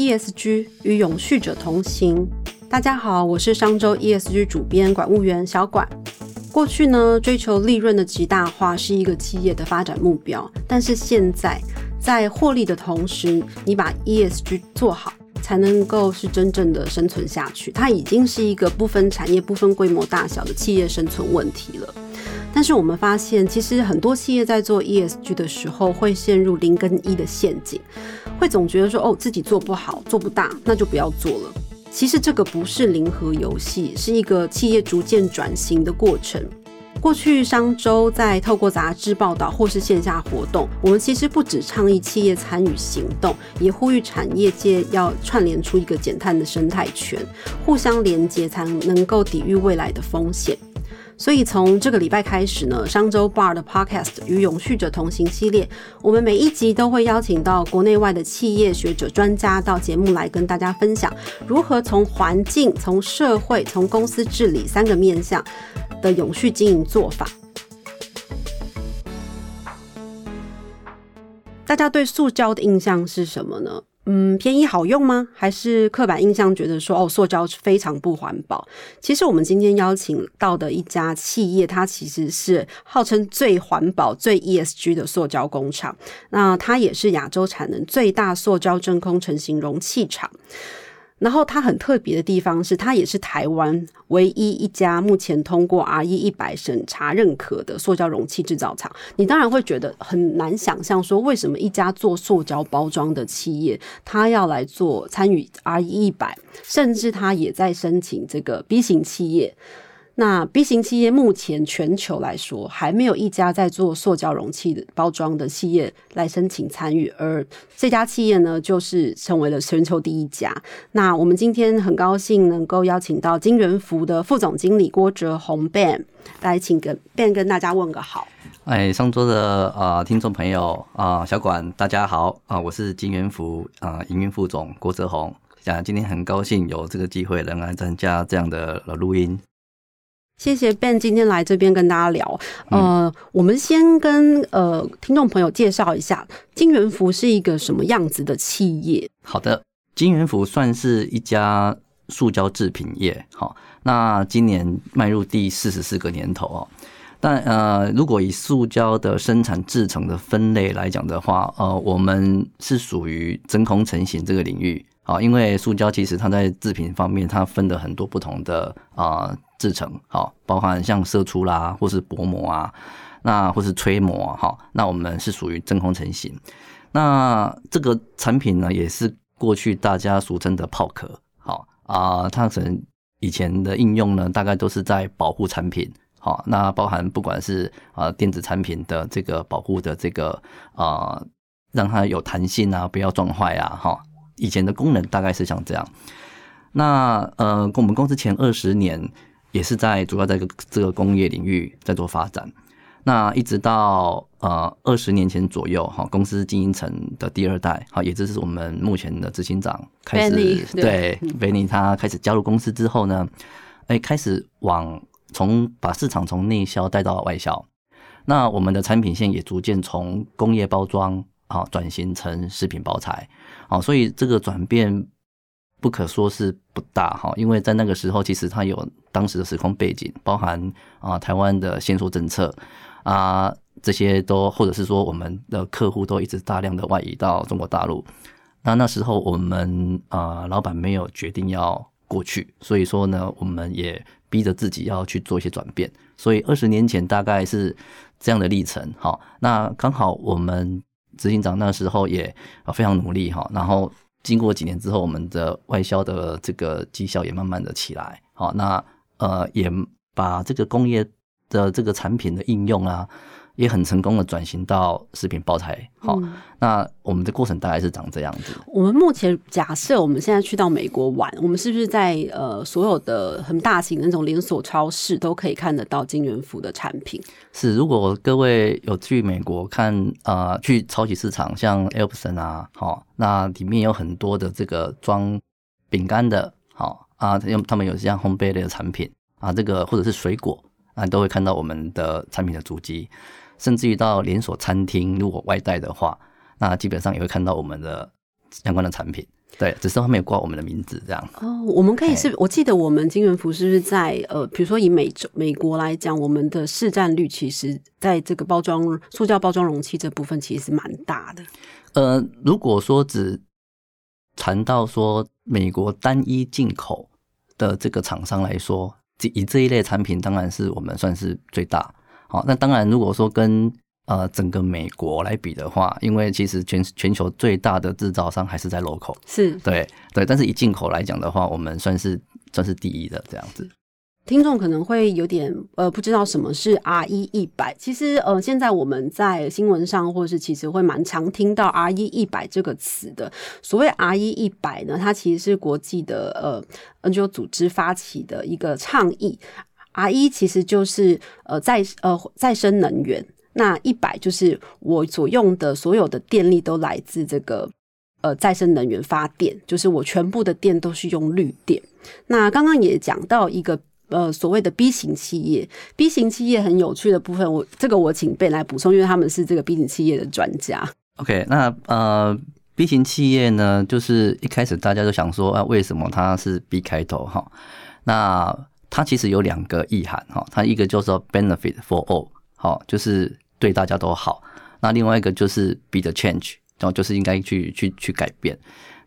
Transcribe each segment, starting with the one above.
ESG 与永续者同行。大家好，我是商周 ESG 主编管务员小管。过去呢，追求利润的极大化是一个企业的发展目标，但是现在在获利的同时，你把 ESG 做好，才能够是真正的生存下去。它已经是一个不分产业、不分规模大小的企业生存问题了。但是我们发现，其实很多企业在做 ESG 的时候，会陷入零跟一的陷阱，会总觉得说，哦，自己做不好、做不大，那就不要做了。其实这个不是零和游戏，是一个企业逐渐转型的过程。过去商周在透过杂志报道或是线下活动，我们其实不止倡议企业参与行动，也呼吁产业界要串联出一个减碳的生态圈，互相连接才能够抵御未来的风险。所以从这个礼拜开始呢，商周 Bar 的 Podcast 与永续者同行系列，我们每一集都会邀请到国内外的企业学者、专家到节目来跟大家分享，如何从环境、从社会、从公司治理三个面向的永续经营做法。大家对塑胶的印象是什么呢？嗯，便宜好用吗？还是刻板印象觉得说哦，塑胶非常不环保？其实我们今天邀请到的一家企业，它其实是号称最环保、最 ESG 的塑胶工厂。那它也是亚洲产能最大塑胶真空成型容器厂。然后它很特别的地方是，它也是台湾唯一一家目前通过 RE 一百审查认可的塑胶容器制造厂。你当然会觉得很难想象，说为什么一家做塑胶包装的企业，它要来做参与 RE 一百，甚至它也在申请这个 B 型企业。那 B 型企业目前全球来说还没有一家在做塑胶容器的包装的企业来申请参与，而这家企业呢，就是成为了全球第一家。那我们今天很高兴能够邀请到金元福的副总经理郭哲宏 Ben 来，请跟 Ben 跟大家问个好。哎，上周的啊听众朋友啊小管大家好啊，我是金元福啊营运副总郭哲宏，啊今天很高兴有这个机会能来参加这样的录音。谢谢 Ben 今天来这边跟大家聊。呃，我们先跟呃听众朋友介绍一下金元福是一个什么样子的企业。好的，金元福算是一家塑胶制品业。好，那今年迈入第四十四个年头哦。但呃，如果以塑胶的生产制成的分类来讲的话，呃，我们是属于真空成型这个领域。好，因为塑胶其实它在制品方面，它分的很多不同的啊。制成好，包含像射出啦，或是薄膜啊，那或是吹膜哈，那我们是属于真空成型。那这个产品呢，也是过去大家俗称的泡壳，好啊，它可能以前的应用呢，大概都是在保护产品，好，那包含不管是啊电子产品的这个保护的这个啊，让它有弹性啊，不要撞坏啊，哈，以前的功能大概是像这样。那呃，我们公司前二十年。也是在主要在个这个工业领域在做发展，那一直到呃二十年前左右哈，公司经营层的第二代哈，也就是我们目前的执行长开始对。维尼他开始加入公司之后呢，哎开始往从把市场从内销带到外销，那我们的产品线也逐渐从工业包装啊转型成食品包材，啊，所以这个转变。不可说是不大哈，因为在那个时候，其实它有当时的时空背景，包含啊台湾的限塑政策啊这些都，或者是说我们的客户都一直大量的外移到中国大陆。那那时候我们啊老板没有决定要过去，所以说呢，我们也逼着自己要去做一些转变。所以二十年前大概是这样的历程哈。那刚好我们执行长那时候也非常努力哈，然后。经过几年之后，我们的外销的这个绩效也慢慢的起来，好，那呃也把这个工业的这个产品的应用啊。也很成功的转型到食品包材，好，那我们的过程大概是长这样子。我们目前假设我们现在去到美国玩，我们是不是在呃所有的很大型的那种连锁超市都可以看得到金元福的产品？是，如果各位有去美国看啊，去超级市场，像 e l p s o n 啊，好，那里面有很多的这个装饼干的，好啊，用他们有像烘焙类的产品啊，这个或者是水果啊，都会看到我们的产品的足迹。甚至于到连锁餐厅，如果外带的话，那基本上也会看到我们的相关的产品。对，只是他没有挂我们的名字这样。哦，我们可以是，我记得我们金元福是不是在呃，比如说以美洲美国来讲，我们的市占率其实在这个包装塑胶包装容器这部分其实是蛮大的。呃，如果说只谈到说美国单一进口的这个厂商来说，以这一类产品，当然是我们算是最大。好，那当然如果说跟呃，整个美国来比的话，因为其实全全球最大的制造商还是在 local，是对对，但是以进口来讲的话，我们算是算是第一的这样子。听众可能会有点呃不知道什么是 R E 一百，其实呃现在我们在新闻上或是其实会蛮常听到 R E 一百这个词的。所谓 R E 一百呢，它其实是国际的呃 NGO 组织发起的一个倡议。R 一其实就是呃再呃再生能源。那一百就是我所用的所有的电力都来自这个呃再生能源发电，就是我全部的电都是用绿电。那刚刚也讲到一个呃所谓的 B 型企业，B 型企业很有趣的部分，我这个我请贝来补充，因为他们是这个 B 型企业的专家。OK，那呃 B 型企业呢，就是一开始大家都想说啊，为什么它是 B 开头哈？那它其实有两个意涵哈，它一个叫做 benefit for all。好，就是对大家都好。那另外一个就是 be the change，然后就是应该去去去改变。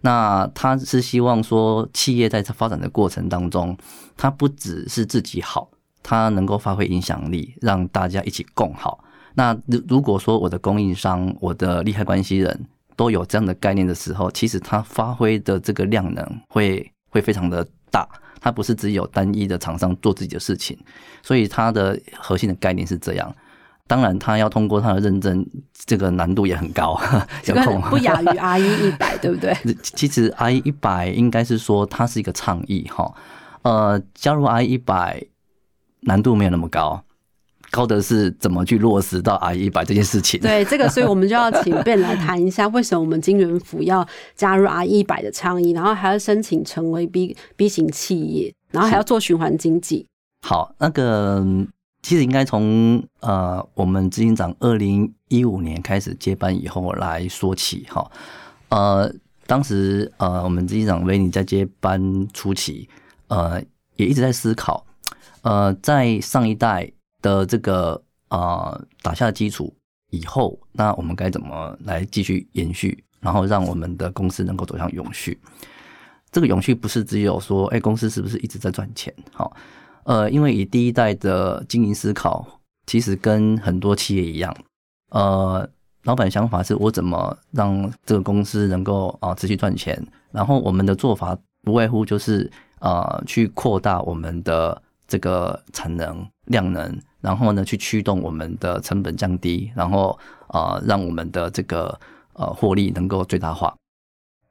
那他是希望说，企业在发展的过程当中，它不只是自己好，它能够发挥影响力，让大家一起共好。那如如果说我的供应商、我的利害关系人都有这样的概念的时候，其实它发挥的这个量能会会非常的大。它不是只有单一的厂商做自己的事情，所以它的核心的概念是这样。当然，他要通过他的认证，这个难度也很高，这个不亚于 R 一一百，对不对？其实 R 一百应该是说它是一个倡议哈，呃，加入 R 一百难度没有那么高，高的是怎么去落实到 R 一百这件事情。对，这个所以我们就要请 Ben 来谈一下，为什么我们金元府要加入 R 一百的倡议，然后还要申请成为 B B 型企业，然后还要做循环经济。好，那个。其实应该从呃，我们执行长二零一五年开始接班以后来说起哈。呃，当时呃，我们执行长维尼在接班初期，呃，也一直在思考，呃，在上一代的这个呃打下基础以后，那我们该怎么来继续延续，然后让我们的公司能够走向永续？这个永续不是只有说，哎，公司是不是一直在赚钱？好。呃，因为以第一代的经营思考，其实跟很多企业一样，呃，老板想法是我怎么让这个公司能够啊持续赚钱，然后我们的做法不外乎就是呃去扩大我们的这个产能量能，然后呢去驱动我们的成本降低，然后啊让我们的这个呃获利能够最大化。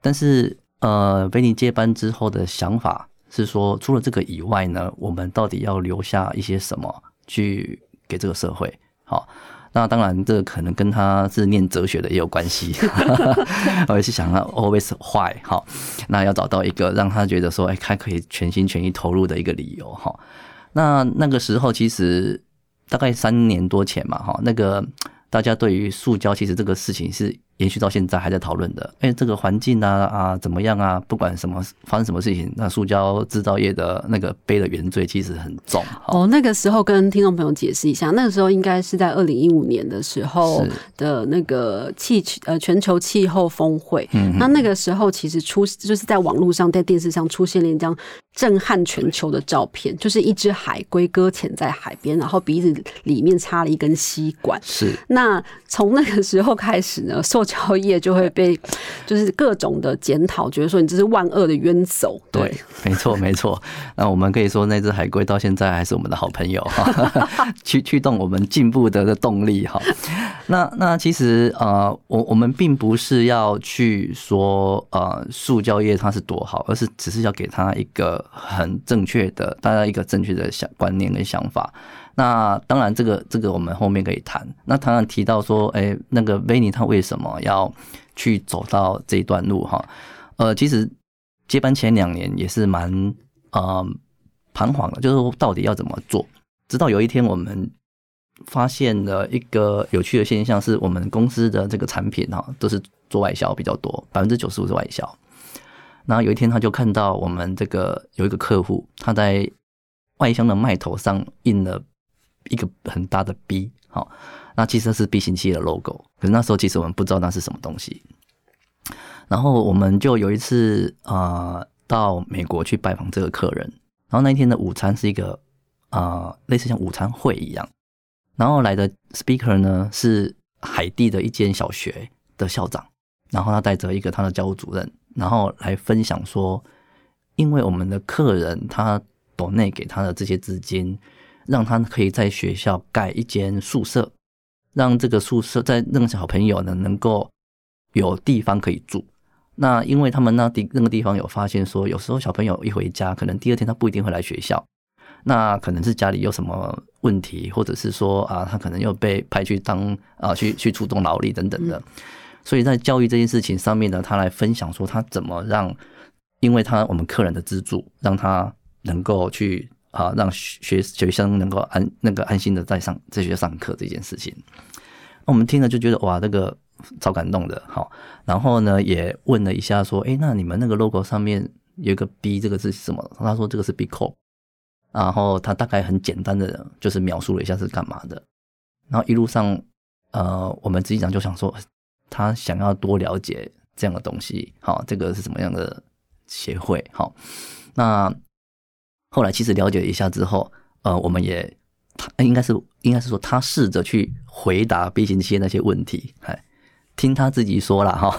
但是呃，维尼接班之后的想法。是说，除了这个以外呢，我们到底要留下一些什么去给这个社会？好，那当然，这可能跟他是念哲学的也有关系。我也是想要 always why 好，那要找到一个让他觉得说，哎，他可以全心全意投入的一个理由。哈，那那个时候其实大概三年多前嘛，哈，那个大家对于塑胶其实这个事情是。延续到现在还在讨论的，哎，这个环境啊啊怎么样啊？不管什么发生什么事情，那塑胶制造业的那个背的原罪其实很重。哦，那个时候跟听众朋友解释一下，那个时候应该是在二零一五年的时候的那个气呃全球气候峰会。嗯，那那个时候其实出就是在网络上在电视上出现了一张震撼全球的照片，就是一只海龟搁浅在海边，然后鼻子里面插了一根吸管。是。那从那个时候开始呢，塑胶业就会被，就是各种的检讨，觉得说你这是万恶的冤首。对，没错没错。那我们可以说，那只海龟到现在还是我们的好朋友，驱驱动我们进步的动力哈。那那其实呃，我我们并不是要去说呃，塑胶业它是多好，而是只是要给它一个很正确的，大家一个正确的想观念跟想法。那当然，这个这个我们后面可以谈。那当然提到说，哎，那个维尼他为什么要去走到这一段路哈？呃，其实接班前两年也是蛮呃彷徨的，就是说到底要怎么做。直到有一天，我们发现了一个有趣的现象，是我们公司的这个产品哈都是做外销比较多，百分之九十五是外销。然后有一天他就看到我们这个有一个客户，他在外箱的麦头上印了一个很大的 B，好，那其实是 B 型企业的 logo，可是那时候其实我们不知道那是什么东西。然后我们就有一次啊到美国去拜访这个客人，然后那一天的午餐是一个啊类似像午餐会一样，然后来的 speaker 呢是海地的一间小学的校长，然后他带着一个他的教务主任，然后来分享说，因为我们的客人他岛内给他的这些资金，让他可以在学校盖一间宿舍，让这个宿舍在那个小朋友呢能够有地方可以住。那因为他们那地那个地方有发现说，有时候小朋友一回家，可能第二天他不一定会来学校，那可能是家里有什么问题，或者是说啊，他可能又被派去当啊去去出动劳力等等的，所以在教育这件事情上面呢，他来分享说他怎么让，因为他我们客人的资助，让他能够去啊让学学生能够安那个安心的在上在学上课这件事情，我们听了就觉得哇，这个。超感动的，好，然后呢，也问了一下，说，哎，那你们那个 logo 上面有一个 B，这个是什么？他说这个是 B c o 然后他大概很简单的就是描述了一下是干嘛的，然后一路上，呃，我们执行长就想说，他想要多了解这样的东西，好，这个是什么样的协会？好，那后来其实了解一下之后，呃，我们也他应该是应该是说他试着去回答 B 型企业那些问题，哎。听他自己说了哈，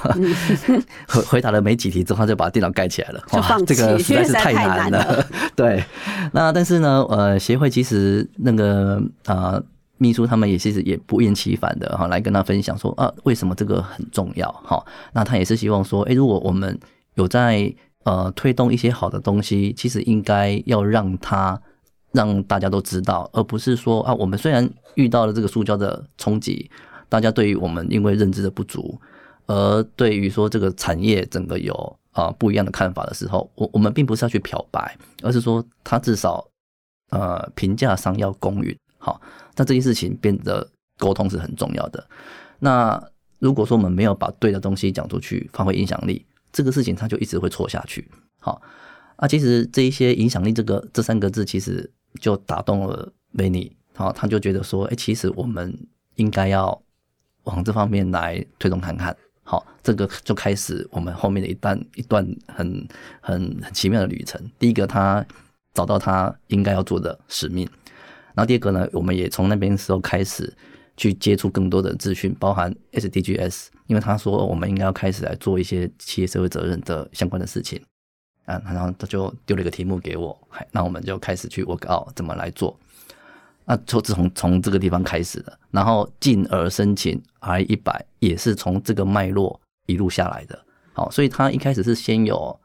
回回答了没几题之后，他就把电脑盖起来了。哇，这个实在是太难了。对，那但是呢，呃，协会其实那个啊，秘书他们也其实也不厌其烦的哈，来跟他分享说啊，为什么这个很重要哈。那他也是希望说，哎，如果我们有在呃推动一些好的东西，其实应该要让他让大家都知道，而不是说啊，我们虽然遇到了这个塑胶的冲击。大家对于我们因为认知的不足，而对于说这个产业整个有啊不一样的看法的时候，我我们并不是要去漂白，而是说他至少呃评价上要公允。好，那这件事情变得沟通是很重要的。那如果说我们没有把对的东西讲出去，发挥影响力，这个事情它就一直会错下去。好，啊，其实这一些影响力这个这三个字，其实就打动了维尼。好，他就觉得说，哎，其实我们应该要。往这方面来推动看看，好，这个就开始我们后面的一段一段很很很奇妙的旅程。第一个，他找到他应该要做的使命，然后第二个呢，我们也从那边时候开始去接触更多的资讯，包含 SDGs，因为他说我们应该要开始来做一些企业社会责任的相关的事情，啊，然后他就丢了一个题目给我，那我们就开始去 work out 怎么来做。那就自从从这个地方开始的，然后进而申请 I 一百，也是从这个脉络一路下来的。好，所以他一开始是先有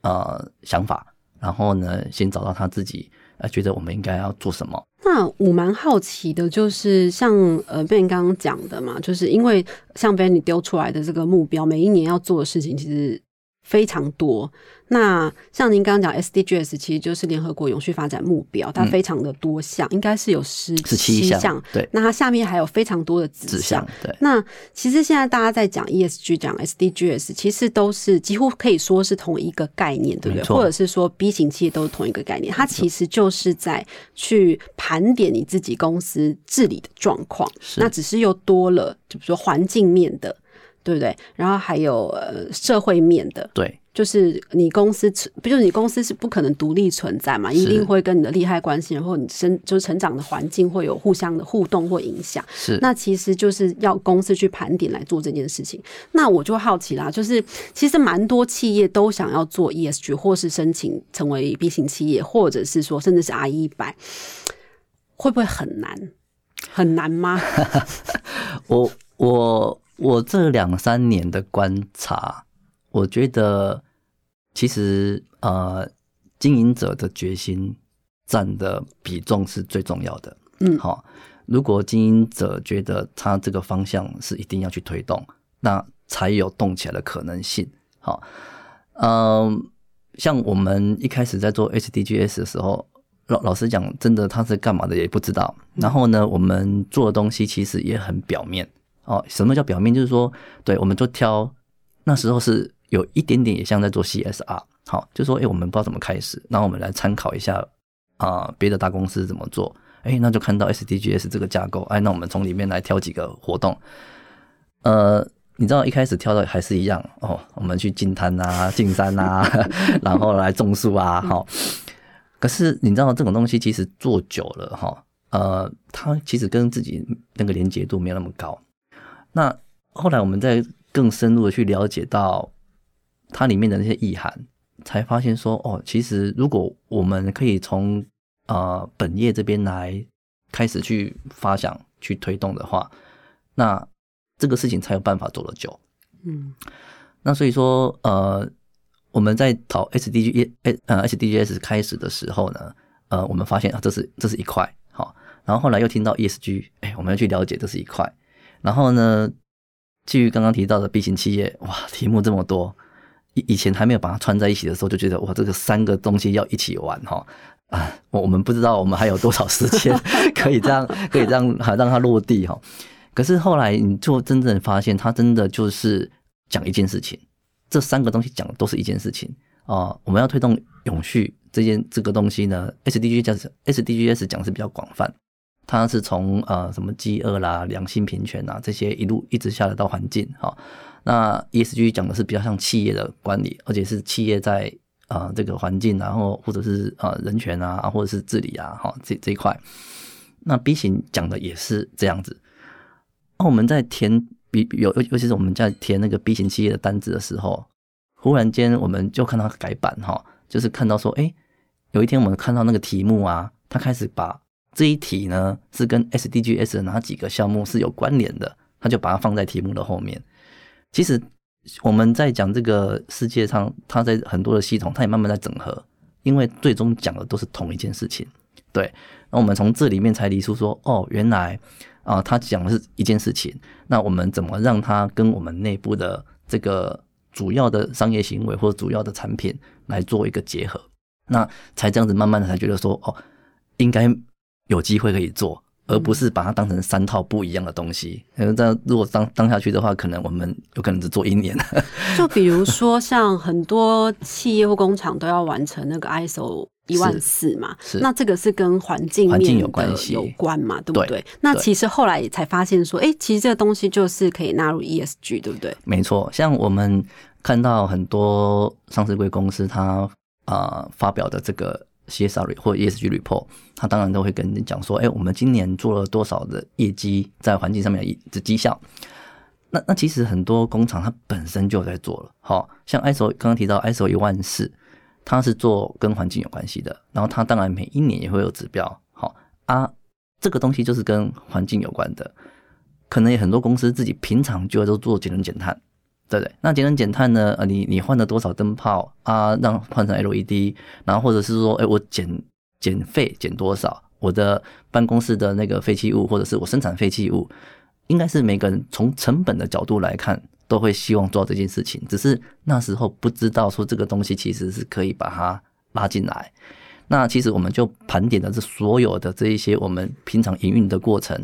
呃想法，然后呢，先找到他自己呃觉得我们应该要做什么。那我蛮好奇的，就是像呃 Ben 刚刚讲的嘛，就是因为像 Ben 你丢出来的这个目标，每一年要做的事情其实非常多。那像您刚刚讲 SDGs，其实就是联合国永续发展目标，它非常的多项，应该是有十七项。对，那它下面还有非常多的子项。对，那其实现在大家在讲 ESG，讲 SDGs，其实都是几乎可以说是同一个概念，对不对？或者是说 B 型企业都是同一个概念，它其实就是在去盘点你自己公司治理的状况。那只是又多了，就比如说环境面的，对不对？然后还有呃社会面的，对。就是你公司存，不就是你公司是不可能独立存在嘛？一定会跟你的利害关系然后你生就是成长的环境会有互相的互动或影响。是，那其实就是要公司去盘点来做这件事情。那我就好奇啦，就是其实蛮多企业都想要做 ESG，或是申请成为 B 型企业，或者是说甚至是 I 一百，会不会很难？很难吗？我我我这两三年的观察，我觉得。其实，呃，经营者的决心占的比重是最重要的。嗯，好，如果经营者觉得他这个方向是一定要去推动，那才有动起来的可能性。好，嗯，像我们一开始在做 HDGS 的时候，老老实讲，真的他是干嘛的也不知道。然后呢，我们做的东西其实也很表面。哦，什么叫表面？就是说，对，我们就挑那时候是。有一点点也像在做 CSR，好，就说哎，我们不知道怎么开始，那我们来参考一下啊，别的大公司怎么做，哎，那就看到 SDGs 这个架构，哎，那我们从里面来挑几个活动，呃，你知道一开始挑的还是一样哦，我们去进滩啊、进山啊，然后来种树啊，哈，可是你知道这种东西其实做久了哈，呃，它其实跟自己那个连接度没有那么高，那后来我们再更深入的去了解到它里面的那些意涵，才发现说哦，其实如果我们可以从呃本业这边来开始去发想、去推动的话，那这个事情才有办法走得久。嗯，那所以说呃，我们在讨 SDG 呃 SDGs 开始的时候呢，呃，我们发现啊，这是这是一块好，然后后来又听到 ESG，哎，我们要去了解这是一块，然后呢。基于刚刚提到的 B 型企业，哇，题目这么多，以以前还没有把它串在一起的时候，就觉得哇，这个三个东西要一起玩哈啊，我我们不知道我们还有多少时间 可以这样可以这样让它落地哈。可是后来你就真正发现，它真的就是讲一件事情，这三个东西讲的都是一件事情啊。我们要推动永续这件这个东西呢，SDGs 讲 SDGs 讲是比较广泛。它是从呃什么饥饿啦、良性平权啊这些一路一直下来到环境哈。那 ESG 讲的是比较像企业的管理，而且是企业在啊这个环境，然后或者是呃人权啊，或者是治理啊哈这这一块。那 B 型讲的也是这样子。那我们在填 B 有尤尤其是我们在填那个 B 型企业的单子的时候，忽然间我们就看到改版哈，就是看到说，哎，有一天我们看到那个题目啊，他开始把这一题呢是跟 SDGs 的哪几个项目是有关联的？他就把它放在题目的后面。其实我们在讲这个世界上，它在很多的系统，它也慢慢在整合，因为最终讲的都是同一件事情。对，那我们从这里面才理出说，哦，原来啊，他讲的是一件事情。那我们怎么让它跟我们内部的这个主要的商业行为或者主要的产品来做一个结合？那才这样子慢慢的才觉得说，哦，应该。有机会可以做，而不是把它当成三套不一样的东西。这样如果当当下去的话，可能我们有可能只做一年。就比如说，像很多企业或工厂都要完成那个 ISO 一万四嘛，那这个是跟环境环境有关系有关嘛，对不对？那其实后来才发现说，哎，其实这个东西就是可以纳入 ESG，对不对？没错，像我们看到很多上市贵公司，它啊发表的这个。些 sorry，或 ESG report，他当然都会跟你讲说，哎，我们今年做了多少的业绩，在环境上面的绩效。那那其实很多工厂它本身就在做了，好像 ISO 刚刚提到 ISO 一万四，它是做跟环境有关系的，然后它当然每一年也会有指标，好啊，这个东西就是跟环境有关的，可能也很多公司自己平常就都做节能减碳。对对，那节能减碳呢？呃，你你换了多少灯泡啊？让换成 LED，然后或者是说，哎，我减减费减多少？我的办公室的那个废弃物，或者是我生产废弃物，应该是每个人从成本的角度来看，都会希望做这件事情。只是那时候不知道说这个东西其实是可以把它拉进来。那其实我们就盘点的是所有的这一些我们平常营运的过程，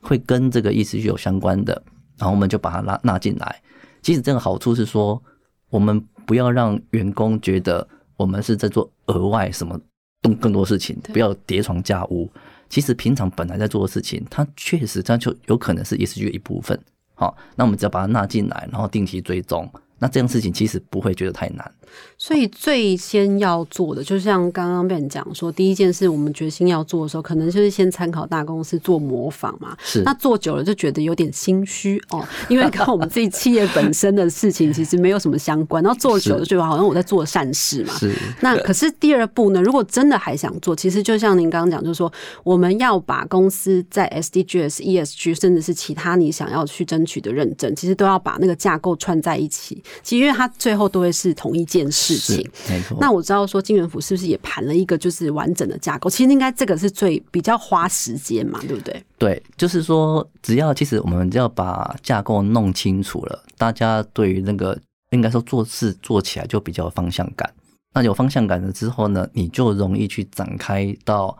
会跟这个意思有相关的，然后我们就把它拉纳进来。其实这个好处是说，我们不要让员工觉得我们是在做额外什么动更多事情，不要叠床架屋。其实平常本来在做的事情，它确实它就有可能是 ESG 的一部分。好，那我们只要把它纳进来，然后定期追踪。那这样事情其实不会觉得太难，所以最先要做的，就像刚刚被人讲说，第一件事我们决心要做的时候，可能就是先参考大公司做模仿嘛。是，那做久了就觉得有点心虚哦，因为跟我们自己企业本身的事情其实没有什么相关。然后做久了就好像我在做善事嘛。是。那可是第二步呢？如果真的还想做，其实就像您刚刚讲，就是说我们要把公司在 SDGs、ESG，甚至是其他你想要去争取的认证，其实都要把那个架构串在一起。其实，因为它最后都会是同一件事情，没错。那我知道说金元府是不是也盘了一个就是完整的架构？其实应该这个是最比较花时间嘛，对不对？对，就是说，只要其实我们只要把架构弄清楚了，大家对于那个应该说做事做起来就比较有方向感。那有方向感了之后呢，你就容易去展开到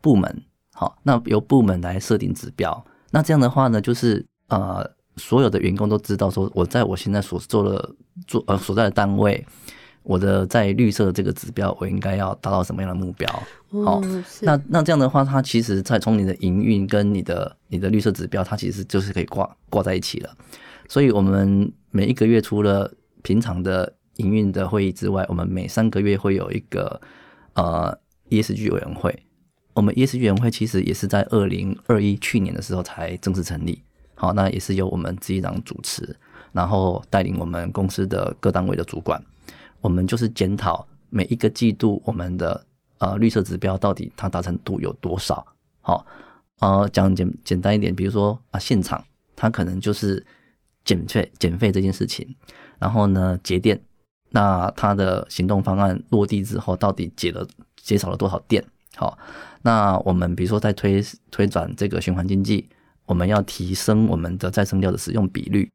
部门，好，那由部门来设定指标。那这样的话呢，就是呃。所有的员工都知道，说我在我现在所做的做呃所在的单位，我的在绿色的这个指标，我应该要达到什么样的目标？好，那那这样的话，它其实在从你的营运跟你的你的绿色指标，它其实就是可以挂挂在一起了。所以，我们每一个月除了平常的营运的会议之外，我们每三个月会有一个呃 ESG 委员会。我们 ESG 委员会其实也是在二零二一去年的时候才正式成立。好，那也是由我们执行长主持，然后带领我们公司的各单位的主管，我们就是检讨每一个季度我们的呃绿色指标到底它达成度有多少。好，呃，讲简简单一点，比如说啊，现场它可能就是减费减费这件事情，然后呢节电，那它的行动方案落地之后，到底节了减少了多少电？好，那我们比如说在推推转这个循环经济。我们要提升我们的再生料的使用比率，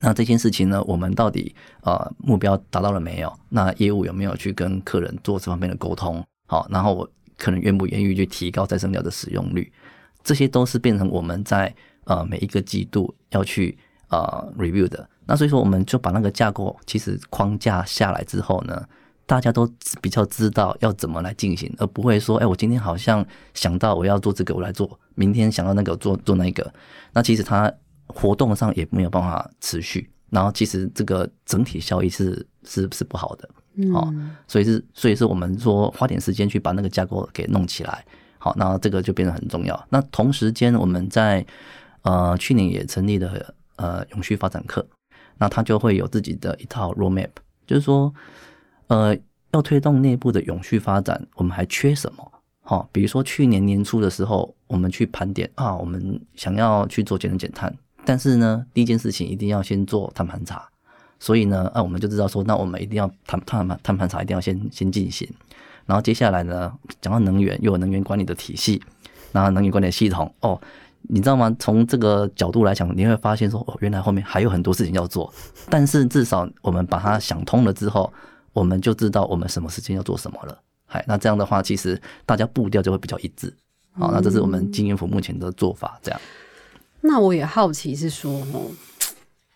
那这件事情呢，我们到底呃目标达到了没有？那业务有没有去跟客人做这方面的沟通？好，然后我可能愿不愿意去提高再生料的使用率？这些都是变成我们在呃每一个季度要去呃 review 的。那所以说，我们就把那个架构其实框架下来之后呢。大家都比较知道要怎么来进行，而不会说，哎，我今天好像想到我要做这个，我来做；明天想到那个，做做那个。那其实它活动上也没有办法持续，然后其实这个整体效益是是是不好的，哦，所以是所以是我们说花点时间去把那个架构给弄起来，好，那这个就变得很重要。那同时间我们在呃去年也成立了呃永续发展课，那它就会有自己的一套 roadmap，就是说。呃，要推动内部的永续发展，我们还缺什么？好，比如说去年年初的时候，我们去盘点啊，我们想要去做节能减碳，但是呢，第一件事情一定要先做碳盘查，所以呢，啊，我们就知道说，那我们一定要碳碳盘碳盘查一定要先先进行，然后接下来呢，讲到能源，又有能源管理的体系，然后能源管理系统，哦，你知道吗？从这个角度来讲，你会发现说，哦，原来后面还有很多事情要做，但是至少我们把它想通了之后。我们就知道我们什么时间要做什么了，嗨，那这样的话，其实大家步调就会比较一致，好，那这是我们经验府目前的做法，这样。那我也好奇是说，哦，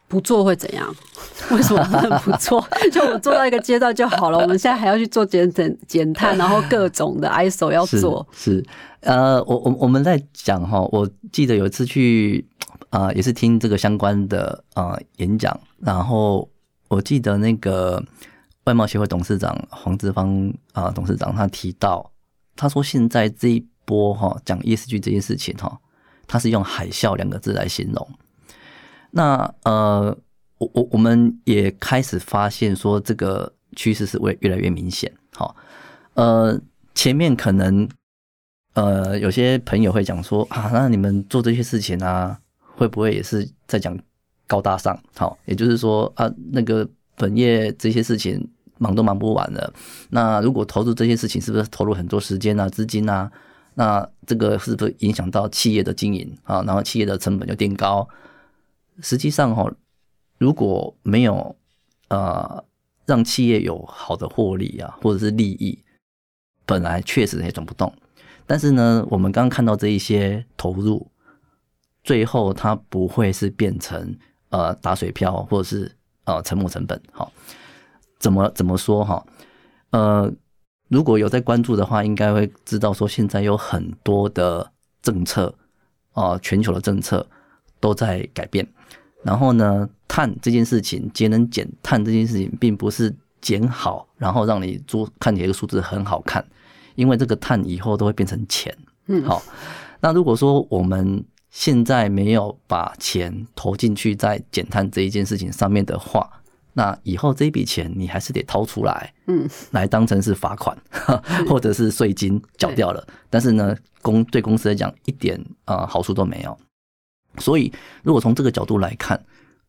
不做会怎样？为什么不能不做？就我做到一个阶段就好了。我们现在还要去做减减减碳，然后各种的 ISO 要做。是，呃，我我我们在讲哈，我记得有一次去啊，也是听这个相关的啊演讲，然后我记得那个。外贸协会董事长黄志芳啊，董事长他提到，他说现在这一波哈讲 ESG 这件事情哈，他是用海啸两个字来形容。那呃，我我我们也开始发现说这个趋势是会越来越明显。好，呃，前面可能呃有些朋友会讲说啊，那你们做这些事情啊，会不会也是在讲高大上？好，也就是说啊，那个本业这些事情。忙都忙不完了，那如果投入这些事情，是不是投入很多时间啊、资金啊？那这个是不是影响到企业的经营啊？然后企业的成本就变高。实际上哈，如果没有呃让企业有好的获利啊，或者是利益，本来确实也转不动。但是呢，我们刚刚看到这一些投入，最后它不会是变成呃打水漂，或者是呃沉没成本，好。怎么怎么说哈？呃，如果有在关注的话，应该会知道说现在有很多的政策啊，全球的政策都在改变。然后呢，碳这件事情，节能减碳这件事情，并不是减好，然后让你做看起来一个数字很好看，因为这个碳以后都会变成钱。嗯，好。那如果说我们现在没有把钱投进去在减碳这一件事情上面的话，那以后这笔钱你还是得掏出来，嗯，来当成是罚款 或者是税金缴掉了。但是呢，公对公司来讲一点啊好处都没有。所以如果从这个角度来看，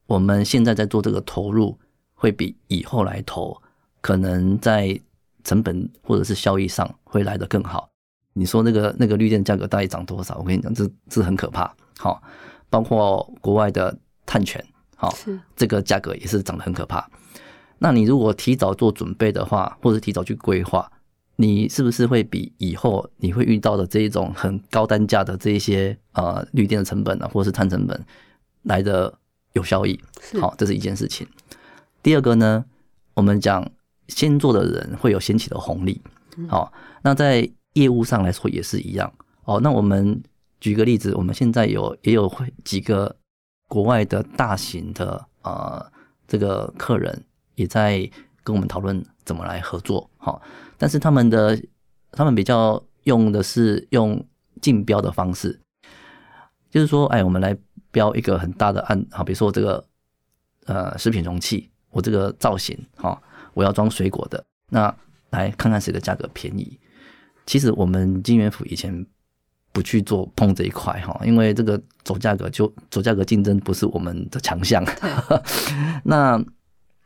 我们现在在做这个投入，会比以后来投，可能在成本或者是效益上会来得更好。你说那个那个绿电价格大概涨多少？我跟你讲，这这很可怕。好，包括国外的碳权。好，这个价格也是涨得很可怕。那你如果提早做准备的话，或者提早去规划，你是不是会比以后你会遇到的这一种很高单价的这一些呃绿电的成本啊，或者是碳成本来的有效益。是好，这是一件事情。第二个呢，我们讲先做的人会有先起的红利。好，那在业务上来说也是一样。哦，那我们举个例子，我们现在有也有会几个国外的大型的呃这个客人也在跟我们讨论怎么来合作。好，但是他们的他们比较用的是用竞标的方式，就是说，哎，我们来标一个很大的案，好，比如说这个呃食品容器，我这个造型，哈、我要装水果的，那来看看谁的价格便宜。其实我们金元府以前不去做碰这一块哈，因为这个走价格就走价格竞争不是我们的强项。那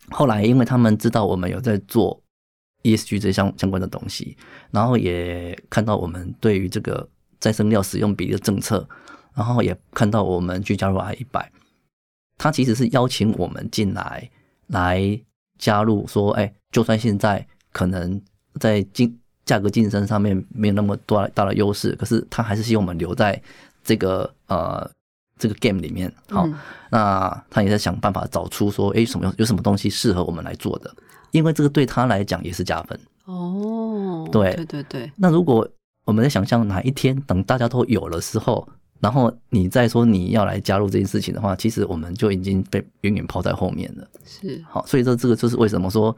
后来因为他们知道我们有在做 ESG 这相相关的东西，然后也看到我们对于这个再生料使用比例的政策，然后也看到我们去加入 I 一百，他其实是邀请我们进来来加入，说，哎，就算现在可能在竞价格竞争上面没有那么多大的优势，可是他还是希望我们留在这个呃这个 game 里面。好，嗯那他也在想办法找出说，哎，什么有什么东西适合我们来做的，因为这个对他来讲也是加分。哦，对对对对，那如果我们在想象哪一天等大家都有了时候，然后你再说你要来加入这件事情的话，其实我们就已经被远远抛在后面了。是好，所以说这个就是为什么说，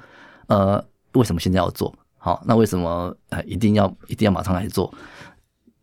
呃，为什么现在要做？好，那为什么呃一定要一定要马上来做？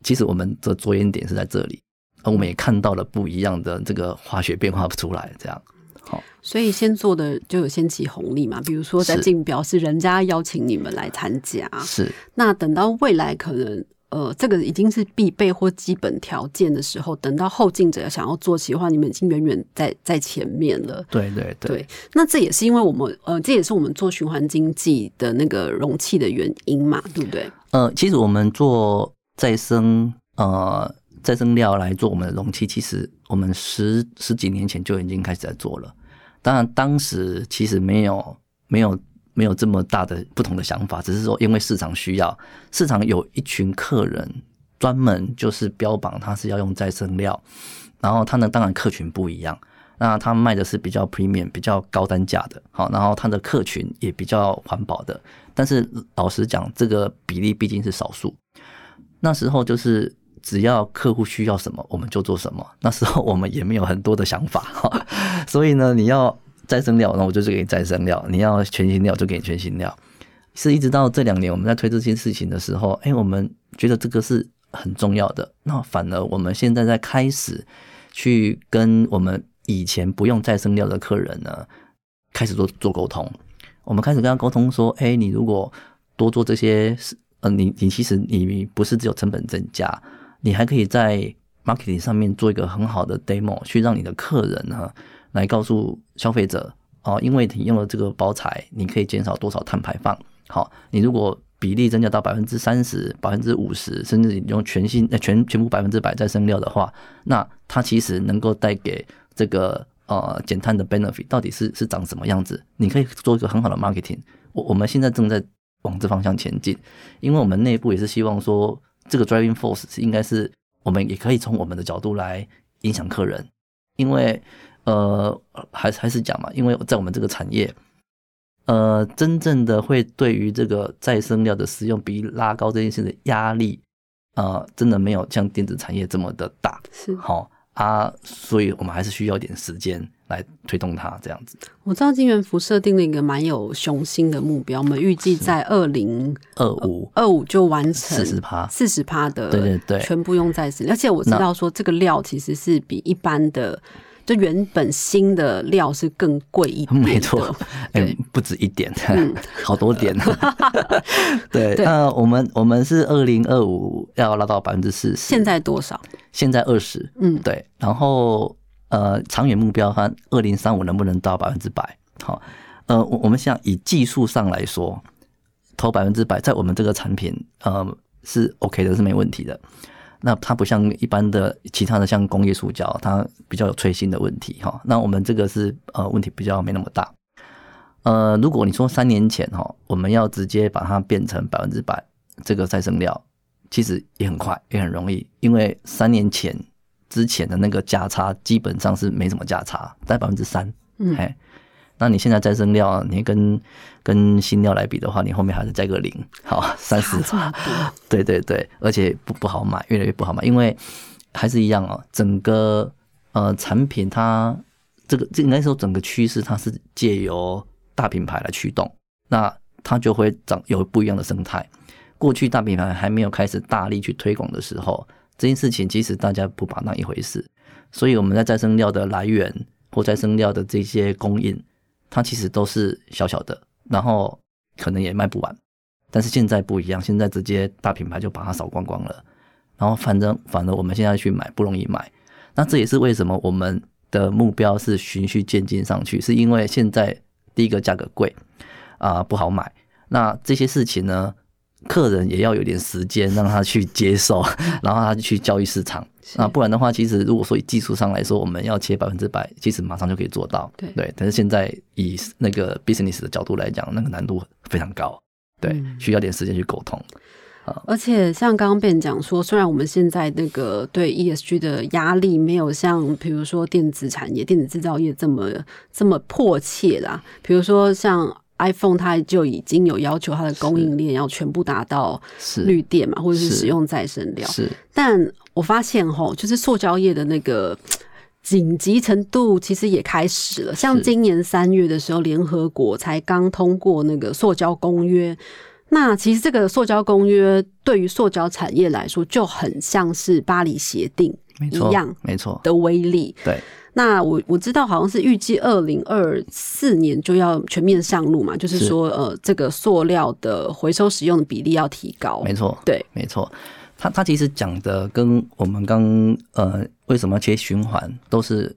其实我们的着眼点是在这里，而我们也看到了不一样的这个化学变化出来，这样。好，所以先做的就有先起红利嘛，比如说在是竞标是人家邀请你们来参加，是那等到未来可能呃这个已经是必备或基本条件的时候，等到后进者想要做起的话，你们已经远远在在前面了。对对对对，那这也是因为我们呃，这也是我们做循环经济的那个容器的原因嘛，对不对？呃，其实我们做再生呃再生料来做我们的容器，其实我们十十几年前就已经开始在做了。当然，当时其实没有没有没有这么大的不同的想法，只是说因为市场需要，市场有一群客人专门就是标榜他是要用再生料，然后他呢当然客群不一样。那他卖的是比较 premium、比较高单价的，好，然后他的客群也比较环保的，但是老实讲，这个比例毕竟是少数。那时候就是只要客户需要什么，我们就做什么。那时候我们也没有很多的想法，哈，所以呢，你要再生料，那我就是给你再生料；你要全新料，就给你全新料。是一直到这两年我们在推这件事情的时候，哎，我们觉得这个是很重要的。那反而我们现在在开始去跟我们以前不用再生料的客人呢，开始做做沟通。我们开始跟他沟通说，哎，你如果多做这些事，呃，你你其实你不是只有成本增加，你还可以在 marketing 上面做一个很好的 demo，去让你的客人呢来告诉消费者哦，因为你用了这个包材，你可以减少多少碳排放。好，你如果比例增加到百分之三十、百分之五十，甚至你用全新、全全部百分之百再生料的话，那它其实能够带给这个呃减碳的 benefit 到底是是长什么样子？你可以做一个很好的 marketing。我我们现在正在往这方向前进，因为我们内部也是希望说，这个 driving force 是应该是我们也可以从我们的角度来影响客人，因为呃还还是讲嘛，因为在我们这个产业。呃，真正的会对于这个再生料的使用比例拉高这件事的压力，呃，真的没有像电子产业这么的大。是好、啊，所以我们还是需要一点时间来推动它这样子。我知道金元福设定了一个蛮有雄心的目标，我们预计在二零二五二五就完成四十趴，四十趴的，对对对全部用再生。而且我知道说这个料其实是比一般的，就原本新的料是更贵一点。没错，哎、对不止一点，嗯好多点。对，对那我们我们是二零二五要拉到百分之四十，现在多少？现在二十，嗯，对，然后呃，长远目标看二零三五能不能到百分之百？好，呃，我我们想以技术上来说，投百分之百在我们这个产品，呃，是 OK 的，是没问题的。那它不像一般的其他的像工业塑胶，它比较有脆性的问题哈。那我们这个是呃问题比较没那么大。呃，如果你说三年前哈，我们要直接把它变成百分之百这个再生料，其实也很快，也很容易，因为三年前之前的那个价差基本上是没什么价差，在百分之三。嗯哎，那你现在再生料，你跟跟新料来比的话，你后面还是加个零，好 三十。对对对，而且不不好买，越来越不好买，因为还是一样哦，整个呃产品它这个这应该说整个趋势它是借由大品牌来驱动，那它就会长有不一样的生态。过去大品牌还没有开始大力去推广的时候，这件事情其实大家不把它当一回事，所以我们在再生料的来源或再生料的这些供应，它其实都是小小的，然后可能也卖不完。但是现在不一样，现在直接大品牌就把它扫光光了，然后反正反而我们现在去买不容易买，那这也是为什么我们的目标是循序渐进上去，是因为现在第一个价格贵啊、不好买，那这些事情呢，客人也要有点时间让他去接受，然后他就去交易市场。啊，不然的话，其实如果说以技术上来说，我们要切百分之百，其实马上就可以做到。对。对，但是现在以那个 business 的角度来讲，那个难度非常高，对，嗯。需要点时间去沟通。而且像刚刚被人讲说，虽然我们现在那个对 ESG 的压力没有像比如说电子产业、电子制造业这么这么迫切啦，比如说像 iPhone，它就已经有要求它的供应链要全部达到是绿电嘛，或者是是使用再生料。是但我发现吼，就是塑胶业的那个紧急程度其实也开始了。像今年三月的时候，联合国才刚通过那个塑胶公约。那其实这个塑胶公约对于塑胶产业来说，就很像是巴黎协定一样，没错，的威力。对，那我我知道好像是预计二零二四年就要全面上路嘛，就是是说呃，这个塑料的回收使用的比例要提高。没错，对，没错。他他其实讲的跟我们刚呃为什么要切循环都是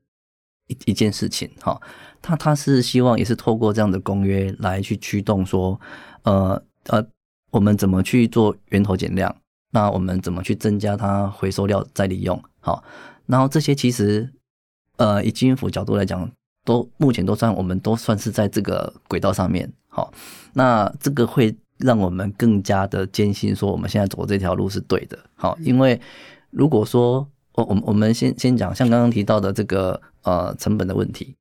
一一件事情哈。他他是希望也是透过这样的公约来去驱动说，呃呃，我们怎么去做源头减量？那我们怎么去增加它回收料再利用？好，然后这些其实呃以基因府角度来讲，都目前都算我们都算是在这个轨道上面。好，那这个会让我们更加的坚信说我们现在走这条路是对的。好，因为如果说我我们我们先先讲像刚刚提到的这个呃成本的问题，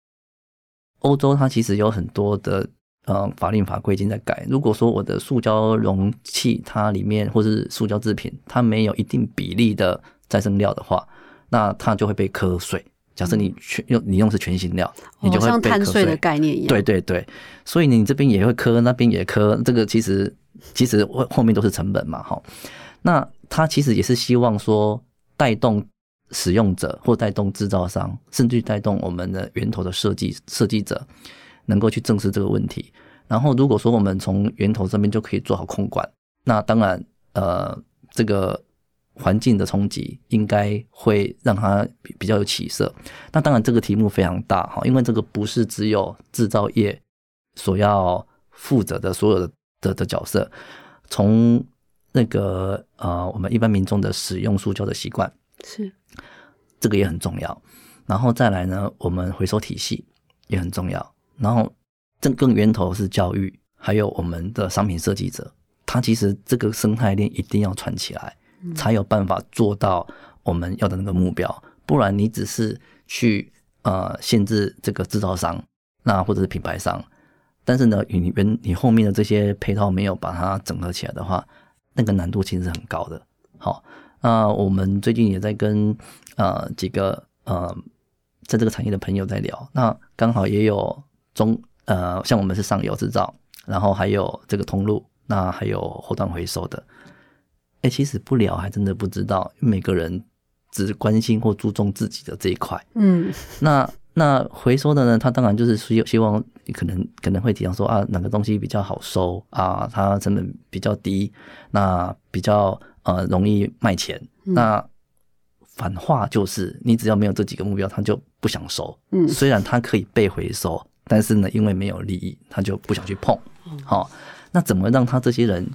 欧洲它其实有很多的呃法令法规已经在改。如果说我的塑胶容器它里面或是塑胶制品它没有一定比例的再生料的话，那它就会被课税。假设你全用你用是全新料，你就像碳税的概念一样。对对对，所以你这边也会磕，那边也磕，这个其实其实后后面都是成本嘛，哈。那他其实也是希望说带动使用者或带动制造商，甚至带动我们的源头的设计设计者，能够去正视这个问题。然后如果说我们从源头这边就可以做好控管，那当然呃这个。环境的冲击应该会让它比比较有起色。那当然，这个题目非常大哈，因为这个不是只有制造业所要负责的所有的的的角色，从那个呃我们一般民众的使用塑胶的习惯，是这个也很重要。然后再来呢，我们回收体系也很重要。然后这更源头是教育，还有我们的商品设计者，他其实这个生态链一定要串起来。才有办法做到我们要的那个目标，不然你只是去呃限制这个制造商，那或者是品牌商，但是呢，你原你后面的这些配套没有把它整合起来的话，那个难度其实很高的。好，那我们最近也在跟呃几个呃在这个产业的朋友在聊，那刚好也有中呃像我们是上游制造，然后还有这个通路，那还有后端回收的。哎、其实不聊还真的不知道，每个人只关心或注重自己的这一块。嗯，那那回收的呢，他当然就是希希望可能可能会提到说啊，哪个东西比较好收啊，它成本比较低，那比较呃容易卖钱。那反话就是，你只要没有这几个目标，他就不想收。嗯虽然它可以被回收，但是呢，因为没有利益，他就不想去碰。好、那怎么让他这些人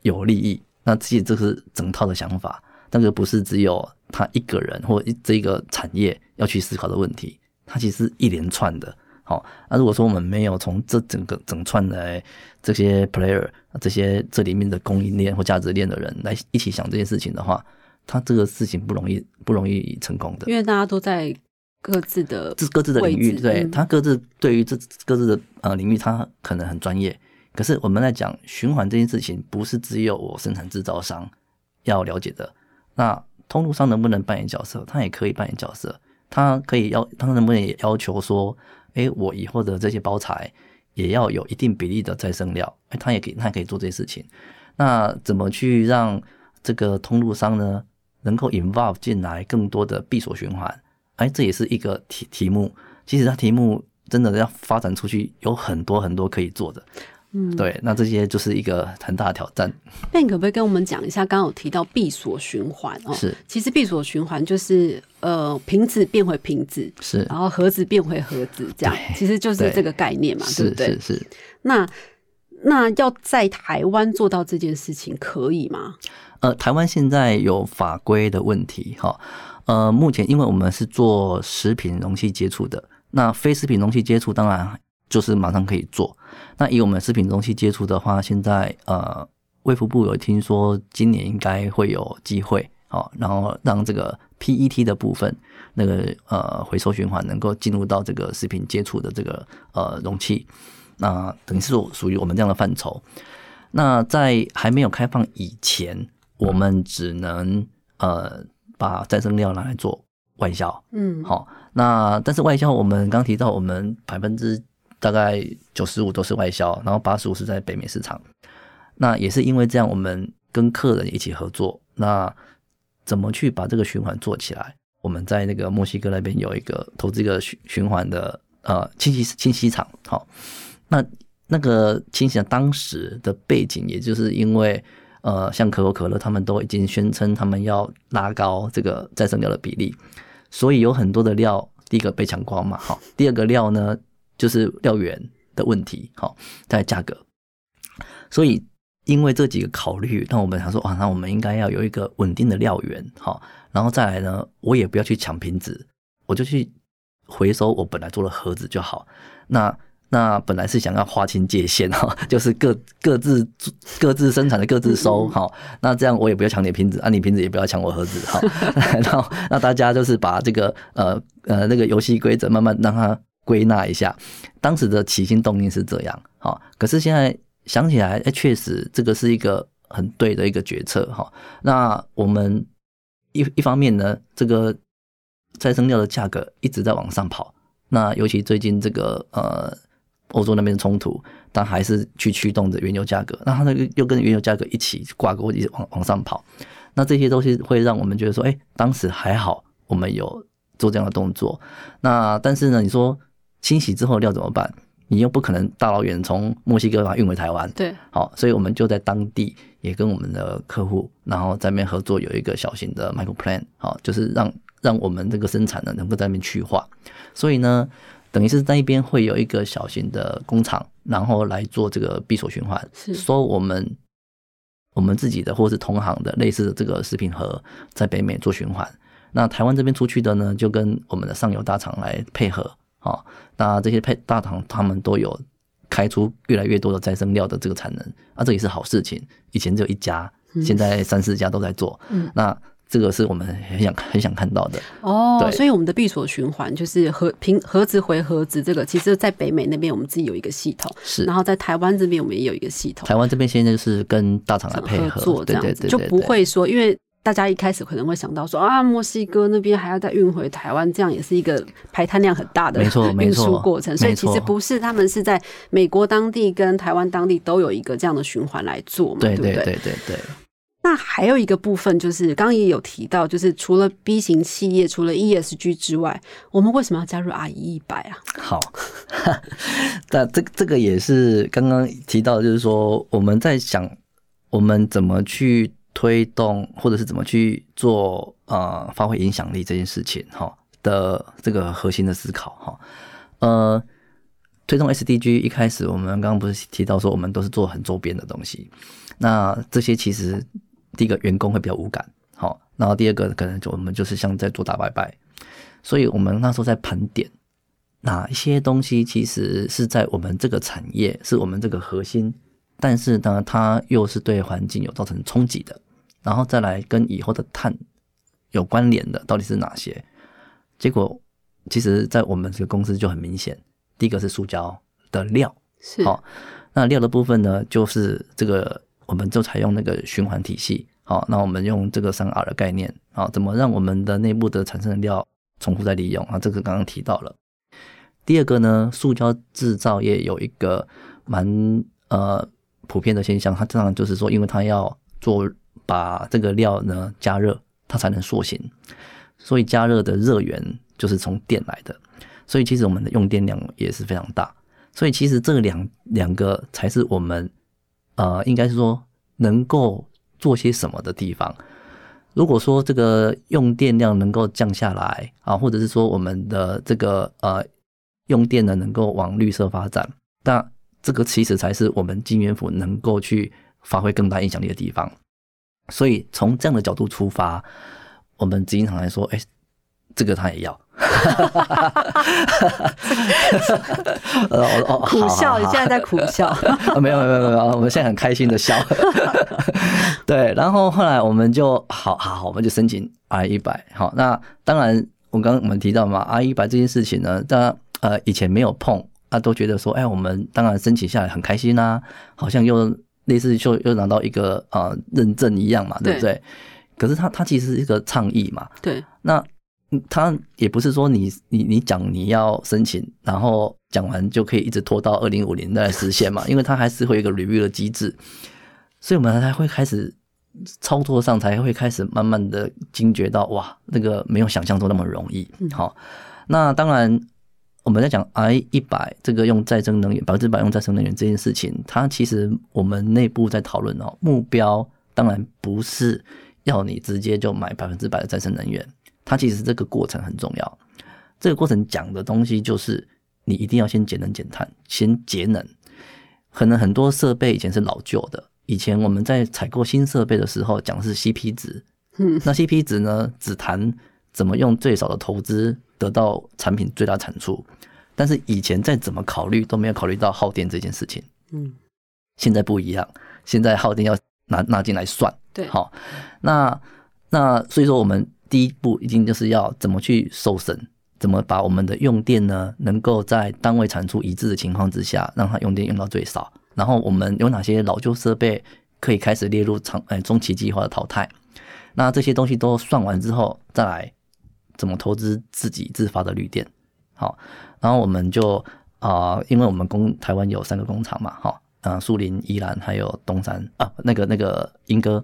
有利益？那其实这是整套的想法，那个不是只有他一个人或一这个产业要去思考的问题，它其实是一连串的。好，那如果说我们没有从这整个整串来这些 player、这些这里面的供应链或价值链的人来一起想这件事情的话，他这个事情不容易不容易成功的，因为大家都在各自的这各自的领域，对嗯他各自对于这各自的呃领域，他可能很专业。可是我们在讲循环这件事情，不是只有我生产制造商要了解的。那通路商能不能扮演角色？他也可以扮演角色。他可以要，他能不能也要求说，哎，我以后的这些包材也要有一定比例的再生料？哎，他也可以，他也可以做这些事情。那怎么去让这个通路商呢，能够 involve 进来更多的闭锁循环？哎，这也是一个题题目。其实它题目真的要发展出去，有很多很多可以做的。嗯，对，那这些就是一个很大的挑战。那你可不可以跟我们讲一下？刚刚有提到闭锁循环哦，是其实闭锁循环就是呃瓶子变回瓶子，是然后盒子变回盒子，这样其实就是对这个概念嘛，对是不对是？是。那那要在台湾做到这件事情可以吗？呃，台湾现在有法规的问题哈。呃，目前因为我们是做食品容器接触的，那非食品容器接触当然就是马上可以做。那以我们食品容器接触的话，现在呃，卫福部有听说今年应该会有机会，好，然后让这个 PET 的部分那个呃回收循环能够进入到这个食品接触的这个呃容器，那等于是属属于我们这样的范畴。那在还没有开放以前，我们只能呃把再生料拿来做外销。嗯，好，那但是外销我们刚提到，我们百分之大概九十五都是外销，然后八十五是在北美市场。那也是因为这样，我们跟客人一起合作。那怎么去把这个循环做起来？我们在那个墨西哥那边有一个投资一个循循环的呃清洗清洗厂。好，那那个清洗厂当时的背景，也就是因为呃，像可口可乐他们都已经宣称他们要拉高这个再生料的比例，所以有很多的料，第一个被抢光嘛，好，第二个料呢就是料源的问题，好，在价格，所以因为这几个考虑，那我们想说，啊，那我们应该要有一个稳定的料源，好，然后再来呢，我也不要去抢瓶子，我就去回收我本来做的盒子就好，那。那本来是想要划清界限哈，就是各各自各自生产的各自收哈。那这样我也不要抢你瓶子，啊，你瓶子也不要抢我盒子哈。然后那大家就是把这个呃呃那个游戏规则慢慢让它归纳一下。当时的起心动念是这样哈，可是现在想起来，哎，确实这个是一个很对的一个决策哈。那我们一一方面呢，这个再生料的价格一直在往上跑，那尤其最近这个呃。欧洲那边的冲突，但还是去驱动着原油价格，那它那个又跟原油价格一起挂钩，一直往往上跑。那这些东西会让我们觉得说，哎，当时还好，我们有做这样的动作。那但是呢，你说清洗之后料怎么办？你又不可能大老远从墨西哥把它运回台湾，对，好，所以我们就在当地也跟我们的客户，然后在那边合作，有一个小型的 micro plan，好，就是让让我们这个生产呢能够在那边去化。所以呢。等于是在一边会有一个小型的工厂，然后来做这个闭锁循环，说我们我们自己的或是同行的类似的这个食品盒在北美做循环。那台湾这边出去的呢，就跟我们的上游大厂来配合啊。那这些配大厂他们都有开出越来越多的再生料的这个产能，啊，这也是好事情。以前只有一家，现在三四家都在做。嗯，那。这个是我们很想很想看到的哦，所以我们的闭锁循环就是盒平盒子回盒子，这个其实在北美那边我们自己有一个系统，是，然后在台湾这边我们也有一个系统。台湾这边现在就是跟大厂来配合作，这样子就不会说，因为大家一开始可能会想到说啊，墨西哥那边还要再运回台湾，这样也是一个排碳量很大的没错 运输过程，所以其实不是，他们是在美国当地跟台湾当地都有一个这样的循环来做嘛，对不对？对对对对。那还有一个部分，就是刚刚也有提到，就是除了 B 型企业，除了 ESG 之外，我们为什么要加入 RE 一百啊？好，那这这个也是刚刚提到，就是说我们在想，我们怎么去推动，或者是怎么去做呃发挥影响力这件事情哈的这个核心的思考哈。呃，推动 SDG 一开始，我们刚刚不是提到说，我们都是做很周边的东西，那这些其实。第一个员工会比较无感，好，然后第二个可能就我们就是像在做大拜拜，所以我们那时候在盘点哪一些东西其实是在我们这个产业是我们这个核心，但是呢它又是对环境有造成冲击的，然后再来跟以后的碳有关联的到底是哪些？结果其实，在我们这个公司就很明显，第一个是塑胶的料，是好，那料的部分呢，就是这个我们就采用那个循环体系，好，那我们用这个三 R 的概念，啊，怎么让我们的内部的产生的料重复再利用啊？这个刚刚提到了。第二个呢，塑胶制造业有一个蛮呃普遍的现象，它当然就是说，因为它要做把这个料呢加热，它才能塑形，所以加热的热源就是从电来的，所以其实我们的用电量也是非常大，所以其实这两两个才是我们呃应该是说能够做些什么的地方。如果说这个用电量能够降下来啊，或者是说我们的这个呃。用电呢，能够往绿色发展，那这个其实才是我们金元府能够去发挥更大影响力的地方。所以从这样的角度出发，我们经常来说，哎，这个他也要。呃，哦，苦笑，你现在在苦笑？没有，没有，没有，我们现在很开心的笑。对，然后后来我们就好好，我们就申请 R 一百。好，那当然，我刚刚我们提到嘛，R 一百这件事情呢，当然。呃，以前没有碰，啊，都觉得说，哎，我们当然申请下来很开心呐，好像又类似就又拿到一个呃认证一样嘛，对不对？可是它它其实是一个倡议嘛，对。那它也不是说你你你讲你要申请，然后讲完就可以一直拖到二零五零再实现嘛，因为它还是会有一个 review 的机制，所以我们才会开始操作上才会开始慢慢的惊觉到，哇，那个没有想象中那么容易。好，那当然。我们在讲 I 一百这个用再生能源百分之百用再生能源这件事情，它其实我们内部在讨论哦，目标当然不是要你直接就买百分之百的再生能源，它其实这个过程很重要。这个过程讲的东西就是你一定要先节能减碳，先节能。可能很多设备以前是老旧的，以前我们在采购新设备的时候讲的是 CP 值，嗯，那 CP 值呢只谈怎么用最少的投资。得到产品最大产出，但是以前再怎么考虑都没有考虑到耗电这件事情。嗯，现在不一样，现在耗电要拿拿进来算。对，好，那那所以说我们第一步一定就是要怎么去瘦身，怎么把我们的用电呢能够在单位产出一致的情况之下，让它用电用到最少。然后我们有哪些老旧设备可以开始列入长呃中期计划的淘汰？那这些东西都算完之后，再来。怎么投资自己自发的绿电？好，然后我们就啊，因为我们工台湾有三个工厂嘛，哈，啊，树林、宜兰还有东山啊，那个那个莺歌，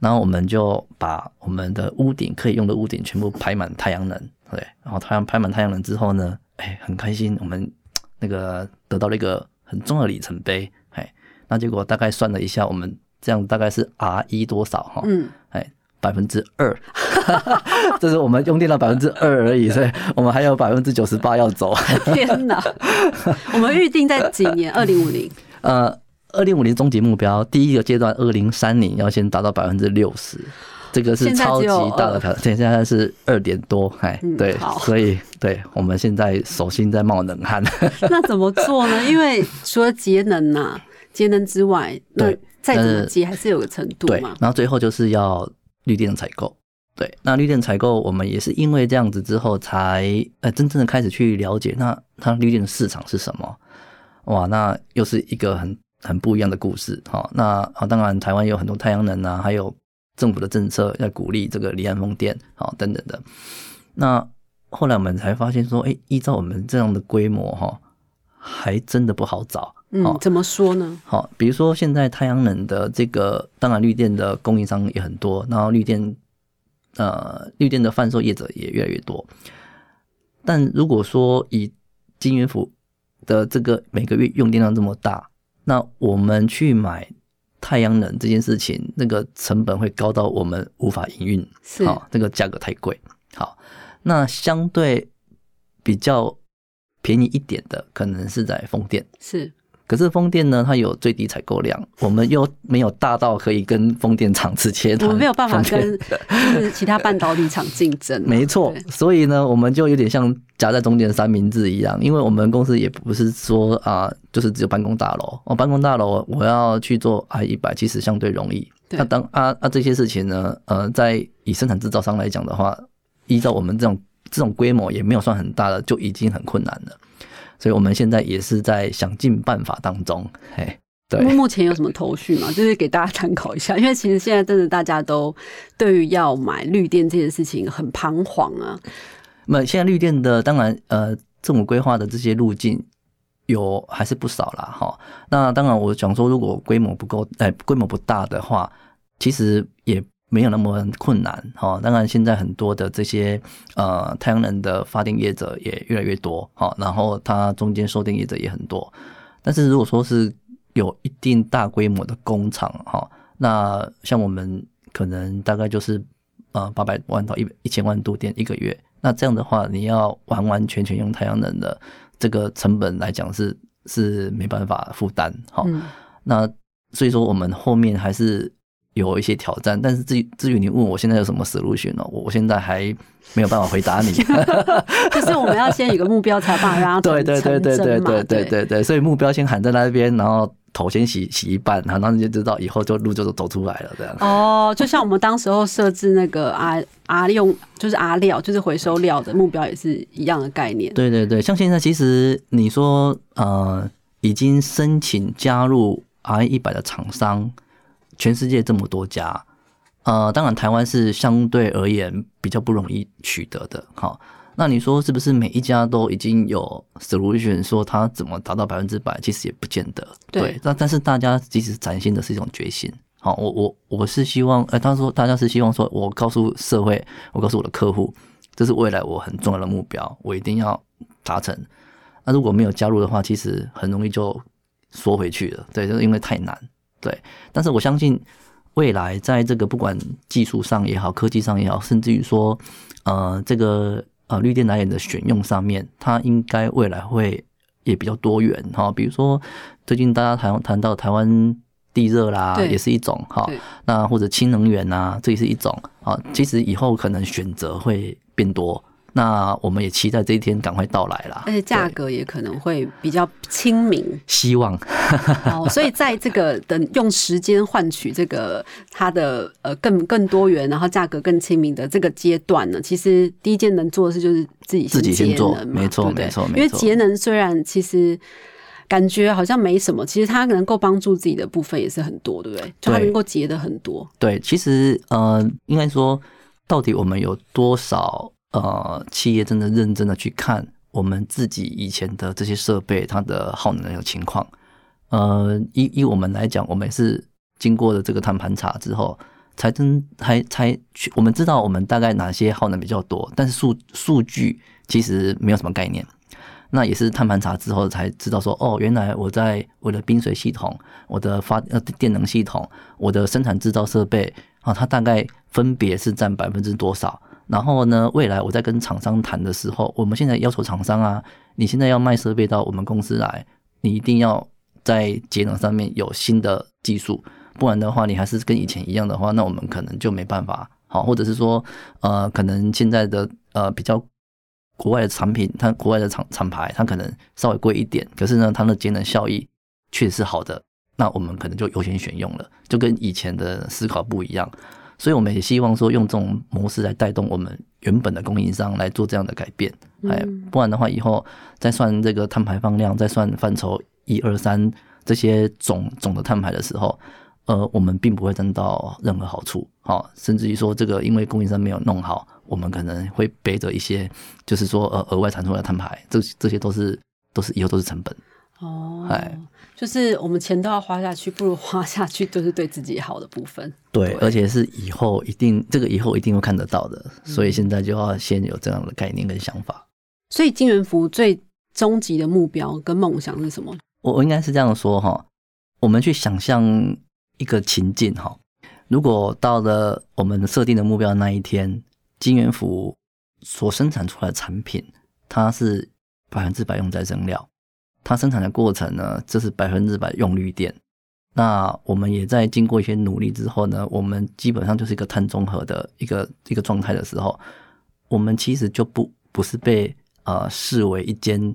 然后我们就把我们的屋顶可以用的屋顶全部排满太阳能，对，然后太阳排满太阳能之后呢，哎，很开心，我们那个得到了一个很重要的里程碑，哎，那结果大概算了一下，我们这样大概是 R 一多少哈？嗯，百分之二，这是我们用电量百分之二而已，所以我们还有百分之九十八要走。天哪！我们预定在几年？二零五零？呃，二零五零终极目标，第一个阶段二零三零要先达到百分之六十，这个是超级大的挑战。现在是二点多，哎，对，所以对我们现在手心在冒冷汗。那怎么做呢？因为除了节能呐，节能之外，对再怎么节还是有个程度嘛。然后最后就是要。绿电的采购，对，那绿电采购，我们也是因为这样子之后，才呃真正的开始去了解，那它绿电的市场是什么？哇，那又是一个很很不一样的故事哈。那啊，当然台湾有很多太阳能啊，还有政府的政策要鼓励这个离岸风电啊等等的。那后来我们才发现说，哎，依照我们这样的规模哈，还真的不好找。嗯，怎么说呢？好，比如说现在太阳能的这个，当然绿电的供应商也很多，然后绿电，呃，绿电的贩售业者也越来越多。但如果说以金元府的这个每个月用电量这么大，那我们去买太阳能这件事情，那个成本会高到我们无法营运，好，这个价格太贵。好，那相对比较便宜一点的，可能是在风电，是。可是风电呢，它有最低采购量，我们又没有大到可以跟风电厂直接谈，我们没有办法跟就是其他半导体厂竞争。没错，所以呢，我们就有点像夹在中间的三明治一样，因为我们公司也不是说啊，就是只有办公大楼，哦，办公大楼我要去做 I 一百，其实相对容易。那当啊啊这些事情呢，呃，在以生产制造商来讲的话，依照我们这种这种规模也没有算很大的，就已经很困难了。所以我们现在也是在想尽办法当中，嘿，对。目前有什么头绪吗？就是给大家参考一下，因为其实现在真的大家都对于要买绿电这件事情很彷徨啊。那现在绿电的当然呃，政府规划的这些路径有还是不少啦，哈。那当然我想说，如果规模不够，哎，规模不大的话，其实也。没有那么困难哈，当然现在很多的这些呃太阳能的发电业者也越来越多哈，然后它中间售电业者也很多，但是如果说是有一定大规模的工厂哈，那像我们可能大概就是呃八百万到一一千万度电一个月，那这样的话你要完完全全用太阳能的这个成本来讲是是没办法负担哈，那所以说我们后面还是。有一些挑战，但是至于至于你问我现在有什么 solution 呢？我现在还没有办法回答你。就是我们要先有个目标，才把它对对对对对对对对对，所以目标先喊在那边，然后头先洗洗一半，然后你就知道以后就路就走出来了这样。哦，就像我们当时候设置那个阿阿用就是阿料，就是回收料的目标也是一样的概念。对对对，像现在其实你说呃，已经申请加入 I 一百的厂商。全世界这么多家，呃，当然台湾是相对而言比较不容易取得的。好，那你说是不是每一家都已经有 solution 说它怎么达到百分之百？其实也不见得。对，但但是大家其实展现的是一种决心。好，我我我是希望，呃，他说大家是希望说，我告诉社会，我告诉我的客户，这是未来我很重要的目标，我一定要达成。那如果没有加入的话，其实很容易就缩回去了。对，就是因为太难。对，但是我相信未来在这个不管技术上也好，科技上也好，甚至于说，呃，这个呃绿电来源的选用上面，它应该未来会也比较多元哈。比如说最近大家谈谈到台湾地热啦，也是一种哈。那或者氢能源呐，这也是一种啊。其实以后可能选择会变多。那我们也期待这一天赶快到来啦，而且价格也可能会比较亲民。希望哦，所以在这个等用时间换取这个它的呃更更多元，然后价格更亲民的这个阶段呢，其实第一件能做的事就是自己自己先做，没错没错没错。因为节能虽然其实感觉好像没什么，其实它能够帮助自己的部分也是很多，对不对？就它能够节的很多。对，其实呃，应该说到底我们有多少？呃，企业真的认真的去看我们自己以前的这些设备，它的耗能的情况。呃，以以我们来讲，我们是经过了这个碳盘查之后，才真才才去，我们知道我们大概哪些耗能比较多，但是数数据其实没有什么概念。那也是碳盘查之后才知道说，哦，原来我在我的冰水系统、我的发呃电能系统、我的生产制造设备啊，它大概分别是占百分之多少。然后呢，未来我在跟厂商谈的时候，我们现在要求厂商啊，你现在要卖设备到我们公司来，你一定要在节能上面有新的技术，不然的话，你还是跟以前一样的话，那我们可能就没办法好，或者是说，呃，可能现在的呃比较国外的产品，它国外的厂厂牌，它可能稍微贵一点，可是呢，它的节能效益确实是好的，那我们可能就优先选用了，就跟以前的思考不一样。所以我们也希望说用这种模式来带动我们原本的供应商来做这样的改变，哎，不然的话以后再算这个碳排放量，再算范畴一二三这些总总的碳排的时候，呃，我们并不会得到任何好处，好，甚至于说这个因为供应商没有弄好，我们可能会背着一些就是说呃额外产出的碳排，这这些都是都是以后都是成本。哦，哎，就是我们钱都要花下去，不如花下去就是对自己好的部分。对，而且是以后一定这个以后一定会看得到的，所以现在就要先有这样的概念跟想法。所以金元福最终极的目标跟梦想是什么？我我应该是这样说哈，我们去想象一个情境哈，如果到了我们设定的目标那一天，金元福所生产出来的产品，它是百分之百用在生料。它生产的过程呢，这是百分之百用绿电。那我们也在经过一些努力之后呢，我们基本上就是一个碳中和的一个一个状态的时候，我们其实就不不是被呃视为一间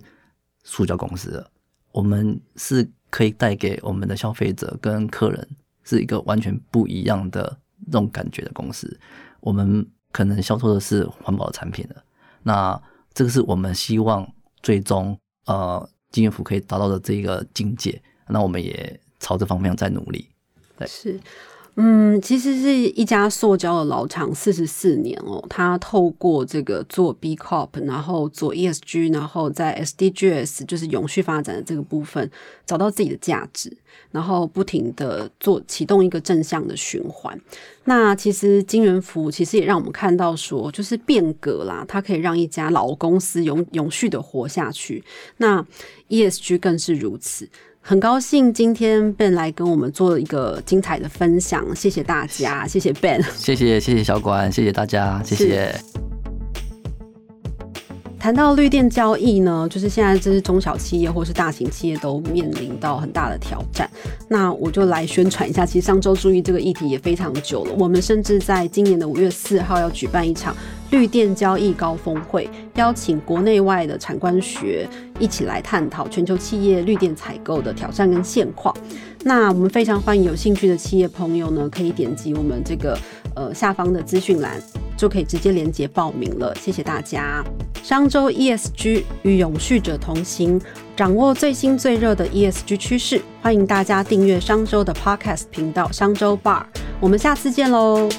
塑胶公司了，我们是可以带给我们的消费者跟客人是一个完全不一样的这种感觉的公司。我们可能销售的是环保的产品的，那这个是我们希望最终呃金源福可以达到的这个境界。那我们也。朝这方面在努力，对，是，嗯，其实是一家塑胶的老厂，四十四年哦。它透过这个做 B Corp，然后做 ESG，然后在 SDGs 就是永续发展的这个部分，找到自己的价值，然后不停的做启动一个正向的循环。那其实金元福其实也让我们看到说，就是变革啦，它可以让一家老公司永永续的活下去。那 ESG 更是如此。很高兴今天 Ben 来跟我们做一个精彩的分享，谢谢大家，谢谢 Ben，谢谢谢谢小管，谢谢大家，谢谢。谈到绿电交易呢，就是现在这是中小企业或是大型企业都面临到很大的挑战。那我就来宣传一下，其实上周注意这个议题也非常久了。我们甚至在今年的五月四号要举办一场绿电交易高峰会，邀请国内外的产官学一起来探讨全球企业绿电采购的挑战跟现况。那我们非常欢迎有兴趣的企业朋友呢，可以点击我们这个呃下方的资讯栏。就可以直接连接报名了，谢谢大家。商周 ESG 与永续者同行，掌握最新最热的 ESG 趋势，欢迎大家订阅商周的 Podcast 频道商周 Bar，我们下次见喽。